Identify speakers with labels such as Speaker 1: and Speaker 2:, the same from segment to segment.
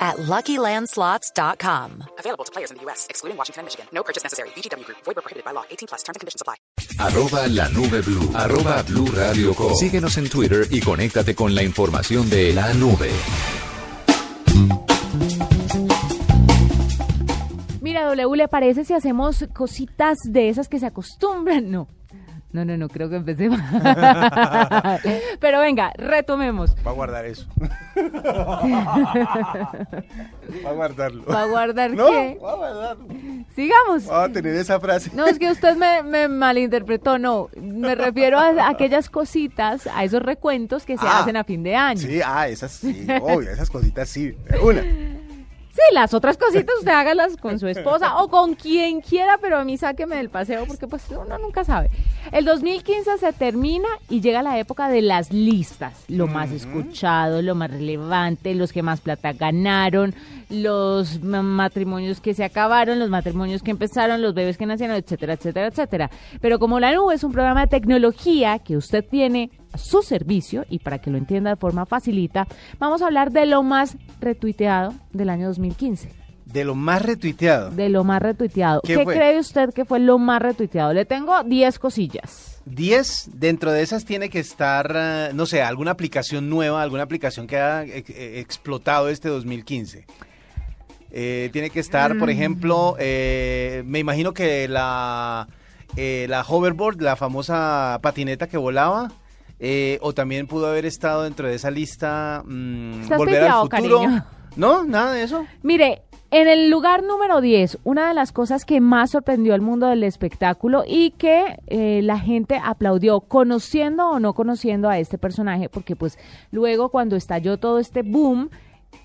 Speaker 1: at LuckyLandSlots.com.
Speaker 2: Available to players in the U.S., excluding Washington and Michigan. No purchase necessary. VGW Group. Void where prohibited by law. 18 plus. Terms and conditions apply.
Speaker 3: Arroba la nube blue. Arroba blue radio com. Síguenos en Twitter y conéctate con la información de la nube.
Speaker 4: Mira, W, ¿le parece si hacemos cositas de esas que se acostumbran? No. No, no, no, creo que empecemos. Pero venga, retomemos.
Speaker 5: Va a guardar eso. Va a guardarlo.
Speaker 4: ¿Va a guardar
Speaker 5: no,
Speaker 4: qué?
Speaker 5: va a guardarlo.
Speaker 4: Sigamos.
Speaker 5: Va a tener esa frase.
Speaker 4: No, es que usted me, me malinterpretó, no. Me refiero a aquellas cositas, a esos recuentos que se
Speaker 5: Ah,
Speaker 4: hacen a fin de año.
Speaker 5: Sí, ah, esas sí, obvio, esas cositas sí. Una.
Speaker 4: Sí, las otras cositas usted hágalas con su esposa o con quien quiera, pero a mí sáqueme del paseo porque pues uno nunca sabe. El 2015 se termina y llega la época de las listas, lo más escuchado, lo más relevante, los que más plata ganaron, los ma- matrimonios que se acabaron, los matrimonios que empezaron, los bebés que nacieron, etcétera, etcétera, etcétera. Pero como la nube es un programa de tecnología que usted tiene su servicio y para que lo entienda de forma facilita, vamos a hablar de lo más retuiteado del año 2015.
Speaker 5: De lo más retuiteado.
Speaker 4: De lo más retuiteado.
Speaker 5: ¿Qué
Speaker 4: cree usted que fue lo más retuiteado? Le tengo 10 cosillas.
Speaker 5: 10, dentro de esas tiene que estar, eh, no sé, alguna aplicación nueva, alguna aplicación que ha eh, eh, explotado este 2015. Eh, tiene que estar,
Speaker 4: Mm.
Speaker 5: por ejemplo, eh, me imagino que la, eh, la hoverboard, la famosa patineta que volaba, eh, o también pudo haber estado dentro de esa lista mm,
Speaker 4: Estás
Speaker 5: Volver al futuro.
Speaker 4: cariño.
Speaker 5: No, nada de eso.
Speaker 4: Mire, en el lugar número 10, una de las cosas que más sorprendió al mundo del espectáculo y que eh, la gente aplaudió, conociendo o no conociendo a este personaje, porque pues luego cuando estalló todo este boom,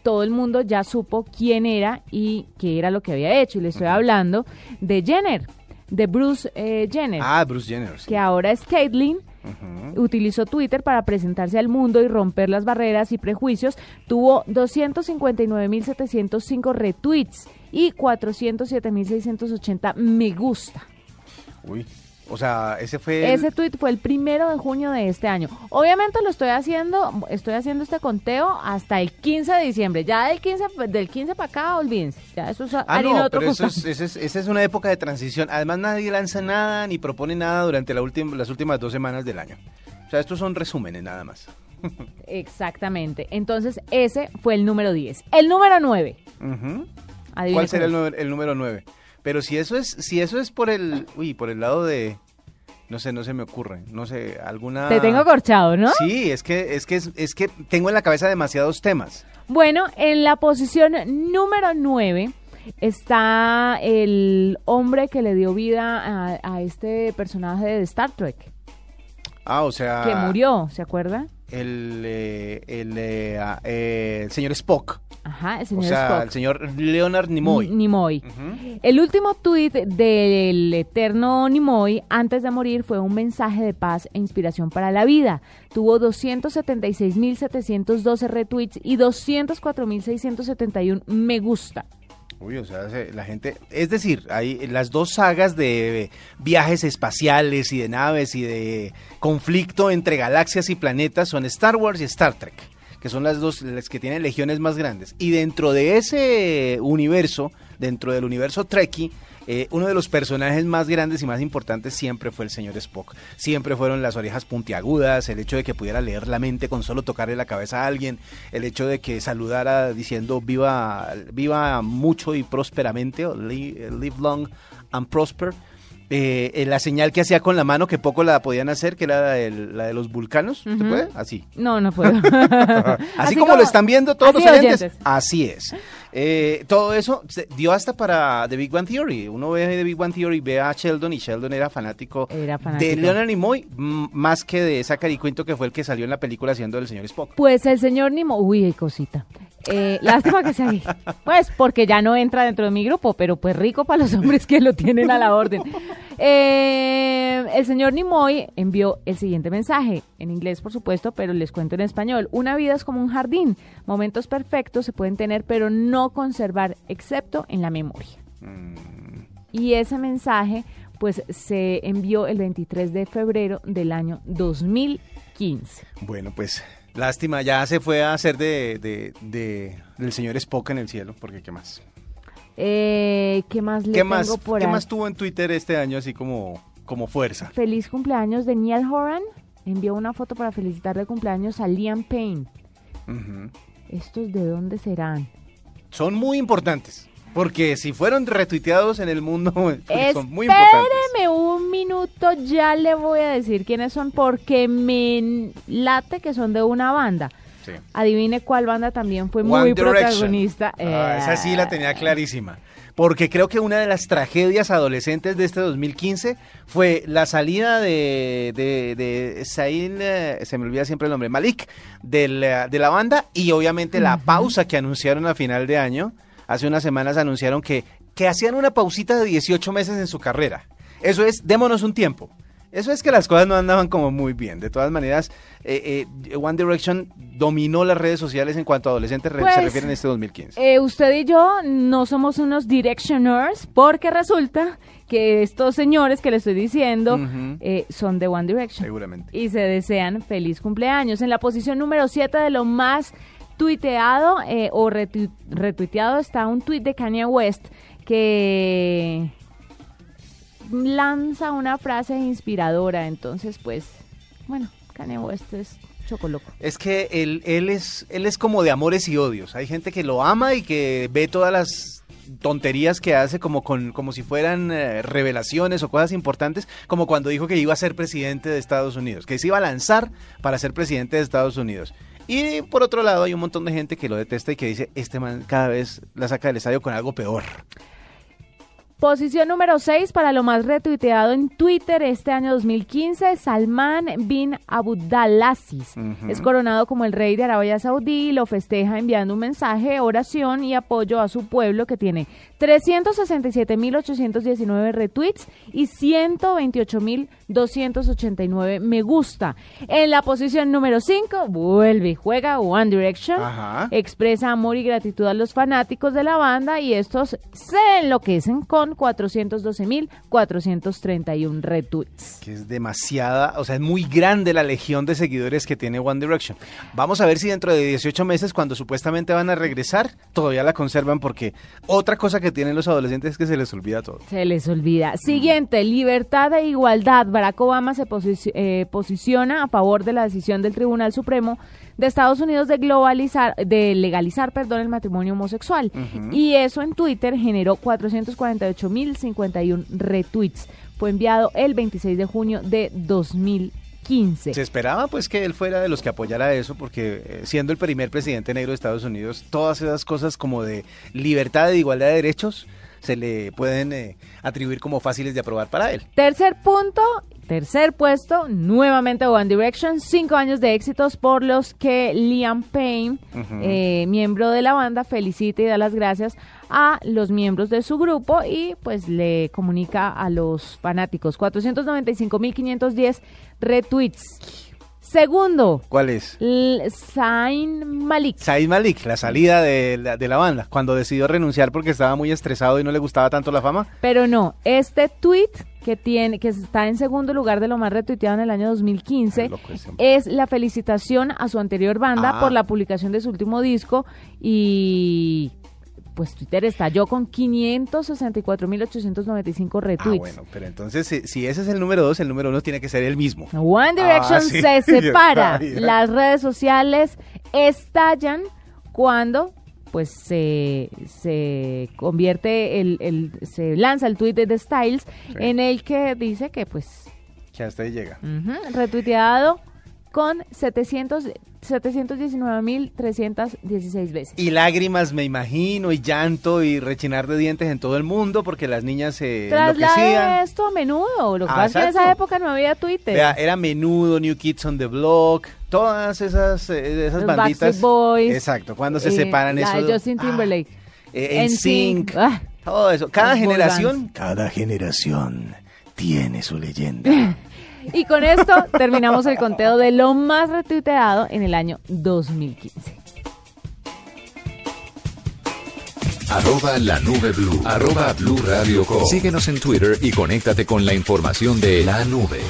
Speaker 4: todo el mundo ya supo quién era y qué era lo que había hecho. Y le estoy hablando de Jenner, de Bruce eh, Jenner.
Speaker 5: Ah, Bruce Jenner. sí.
Speaker 4: que ahora es Caitlyn, utilizó Twitter para presentarse al mundo y romper las barreras y prejuicios. Tuvo 259.705 retweets y 407.680 me gusta.
Speaker 5: Uy. O sea, ese fue. el-
Speaker 4: Ese tweet fue el primero de junio de este año. Obviamente lo estoy haciendo, estoy haciendo este conteo hasta el 15 de diciembre. Ya del 15, del 15 para acá, olvídense. Ya eso es
Speaker 5: Ah, no,
Speaker 4: otro
Speaker 5: pero eso es,
Speaker 4: costal.
Speaker 5: esa es, esa es una época de transición. Además, nadie lanza nada ni propone nada durante la última, las últimas dos semanas del año. O sea, estos son resúmenes nada más.
Speaker 4: Exactamente. Entonces, ese fue el número 10. El número 9.
Speaker 5: Ujú.
Speaker 4: Adivine
Speaker 5: ¿Cuál será el, el número 9? Pero si eso es si eso es por el uy, por el lado de no sé, no se me ocurre, no sé, alguna
Speaker 4: Te tengo corchado, ¿no?
Speaker 5: Sí, es que es que es, es que tengo en la cabeza demasiados temas.
Speaker 4: Bueno, en la posición número 9 está el hombre que le dio vida a, a este personaje de Star Trek,
Speaker 5: Ah, o sea,
Speaker 4: que murió, ¿se acuerda?
Speaker 5: el eh, el, eh, ah, eh, el señor Spock,
Speaker 4: Ajá, el
Speaker 5: o
Speaker 4: señor
Speaker 5: sea,
Speaker 4: Spock.
Speaker 5: el señor Leonard Nimoy.
Speaker 4: N- Nimoy. El último tuit del eterno Nimoy antes de morir fue un mensaje de paz e inspiración para la vida. Tuvo 276.712 retweets y 204.671 me gusta.
Speaker 5: Uy, o sea, se- la gente, es decir, hay las dos sagas de viajes espaciales y de naves y de conflicto entre galaxias y planetas son Star Wars y Star Trek, que son las dos las que tienen legiones más grandes. Y dentro de ese universo, dentro del universo Trekkie, eh, uno de los personajes más grandes y más importantes siempre fue el señor Spock. Siempre fueron las orejas puntiagudas, el hecho de que pudiera leer la mente con solo tocarle la cabeza a alguien, el hecho de que saludara diciendo viva, viva mucho y prósperamente, live long and prosper. Eh, eh, la señal que hacía con la mano, que poco la podían hacer, que era la, del- la de los vulcanos. ¿Se
Speaker 4: Ujú.
Speaker 5: puede? Así.
Speaker 4: No, no puedo.
Speaker 5: Así, como, lo están viendo todos los oyentes.
Speaker 4: oyentes.
Speaker 5: Así es. Eh, todo eso se dio hasta para The Big Bang Theory. Uno ve The Big Bang Theory, ve a Sheldon y Sheldon era fanático,
Speaker 4: Era fanático.
Speaker 5: de Leonard Nimoy más que de Zachary Quinto que fue el que salió en la película haciendo el señor Spock.
Speaker 4: Pues el señor Nimo, uy, cosita. Eh, lástima que sea. Pues porque ya no entra dentro de mi grupo, pero pues rico para los hombres que lo tienen a la orden. Eh, el señor Nimoy envió el siguiente mensaje, en inglés por supuesto, pero les cuento en español. Una vida es como un jardín. Momentos perfectos se pueden tener, pero no conservar, excepto en la memoria. Y ese mensaje pues se envió el 23 de febrero del año 2015.
Speaker 5: Bueno, pues lástima, ya se fue a hacer de, de- de- del señor Spock en el cielo, porque ¿qué más?
Speaker 4: Eh, ¿Qué más le
Speaker 5: ¿Qué
Speaker 4: tengo
Speaker 5: más,
Speaker 4: por
Speaker 5: ¿qué
Speaker 4: ahí?
Speaker 5: más tuvo en Twitter este año así como, como fuerza?
Speaker 4: Feliz cumpleaños de Neil Horan. Envió una foto para felicitar de cumpleaños a Liam Payne. ¿Estos de dónde serán?
Speaker 5: Son muy importantes, porque si fueron retuiteados en el mundo, son muy importantes.
Speaker 4: Espéreme un minuto, ya le voy a decir quiénes son porque me late que son de una banda.
Speaker 5: Sí.
Speaker 4: Adivine cuál banda también fue
Speaker 5: One
Speaker 4: muy
Speaker 5: Direction.
Speaker 4: protagonista.
Speaker 5: Ah, esa sí la tenía clarísima. Porque creo que una de las tragedias adolescentes de este 2015 fue la salida de, de, de Zayn, eh, se me olvida siempre el nombre, Malik, del, eh, de la banda y obviamente la pausa que anunciaron a final de año. Hace unas semanas anunciaron que, que hacían una pausita de 18 meses en su carrera. Eso es, démonos un tiempo. Eso es que las cosas no andaban como muy bien. De todas maneras, eh, eh, One Direction dominó las redes sociales en cuanto a adolescentes re- se
Speaker 4: Pues,
Speaker 5: refieren en este 2015.
Speaker 4: Eh, usted y yo no somos unos directioners porque resulta que estos señores que le estoy diciendo eh, son de One Direction.
Speaker 5: Seguramente.
Speaker 4: Y se desean feliz cumpleaños. En la posición número 7 de lo más tuiteado eh, o retu- retuiteado está un tuit de Kanye West que lanza una frase inspiradora. Entonces, pues, bueno, Kanye West es chocoloco.
Speaker 5: Es que él, él, es, él es como de amores y odios. Hay gente que lo ama y que ve todas las tonterías que hace como con como si fueran eh, revelaciones o cosas importantes, como cuando dijo que iba a ser presidente de Estados Unidos, que se iba a lanzar para ser presidente de Estados Unidos. Y por otro lado hay un montón de gente que lo detesta y que dice, este man cada vez la saca del estadio con algo peor.
Speaker 4: Posición número 6 para lo más retuiteado en Twitter este año 2015, Salman bin Abdulaziz. Es coronado como el rey de Arabia Saudí y lo festeja enviando un mensaje, oración y apoyo a su pueblo que tiene 367.819 retweets y 128.289 me gusta. En la posición número 5 vuelve y juega One Direction.
Speaker 5: Ajá.
Speaker 4: Expresa amor y gratitud a los fanáticos de la banda y estos se enloquecen con 412.431 retweets.
Speaker 5: Que es demasiada, o sea, es muy grande la legión de seguidores que tiene One Direction. Vamos a ver si dentro de 18 meses, cuando supuestamente van a regresar, todavía la conservan, porque otra cosa que tienen los adolescentes es que se les olvida todo.
Speaker 4: Se les olvida. Siguiente, libertad e igualdad. Barack Obama se eh, posiciona a favor de la decisión del Tribunal Supremo de Estados Unidos de globalizar, de legalizar, perdón, el matrimonio homosexual. Y eso en Twitter generó 448.051 retweets. Fue enviado el 26 de junio de 2015.
Speaker 5: Se esperaba pues que él fuera de los que apoyara eso, porque eh, siendo el primer presidente negro de Estados Unidos, todas esas cosas como de libertad e igualdad de derechos se le pueden eh, atribuir como fáciles de aprobar para él.
Speaker 4: Tercer punto, tercer puesto, nuevamente One Direction, cinco años de éxitos por los que Liam Payne, eh, miembro de la banda, felicita y da las gracias a los miembros de su grupo y pues le comunica a los fanáticos 495.510 retweets. Segundo,
Speaker 5: ¿Cuál es?
Speaker 4: Zayn Malik.
Speaker 5: Said Malik, la salida de la, de la banda, cuando decidió renunciar porque estaba muy estresado y no le gustaba tanto la fama.
Speaker 4: Pero no, este tweet que tiene, que está en segundo lugar de lo más retuiteado en el año 2015,
Speaker 5: Ay, loco ese hombre.
Speaker 4: es la felicitación a su anterior banda
Speaker 5: Ah.
Speaker 4: por la publicación de su último disco y pues Twitter estalló con 564.895
Speaker 5: Ah,
Speaker 4: retweets.
Speaker 5: bueno, pero entonces si, si ese es el número dos, el número uno tiene que ser el mismo.
Speaker 4: One Direction
Speaker 5: Ah, sí,
Speaker 4: se separa.
Speaker 5: ya.
Speaker 4: Las redes sociales estallan cuando pues se, se convierte el, el- se lanza el tweet de The Styles en el que dice que pues
Speaker 5: Que hasta ahí llega.
Speaker 4: retuiteado con 700 719.316 veces.
Speaker 5: Y lágrimas, me imagino, y llanto y rechinar de dientes en todo el mundo porque las niñas se
Speaker 4: Traslade esto a menudo. Lo que
Speaker 5: Ah,
Speaker 4: pasa es que en esa época no había Twitter.
Speaker 5: Vea, era menudo, New Kids on the Block, todas esas, eh, esas
Speaker 4: Los
Speaker 5: banditas.
Speaker 4: Boys.
Speaker 5: Exacto, cuando se
Speaker 4: Eh,
Speaker 5: separan
Speaker 4: la
Speaker 5: eso.
Speaker 4: de Justin Timberlake.
Speaker 5: en
Speaker 4: NSYNC.
Speaker 5: sync.
Speaker 4: Ah.
Speaker 5: Todo eso. Cada generación. Cada generación tiene su leyenda.
Speaker 4: Y con esto terminamos el conteo de lo más retuiteado en el año 2015.
Speaker 3: Arroba la nube blue. Arroba blue radio com. Síguenos en Twitter y conéctate con la información de la nube.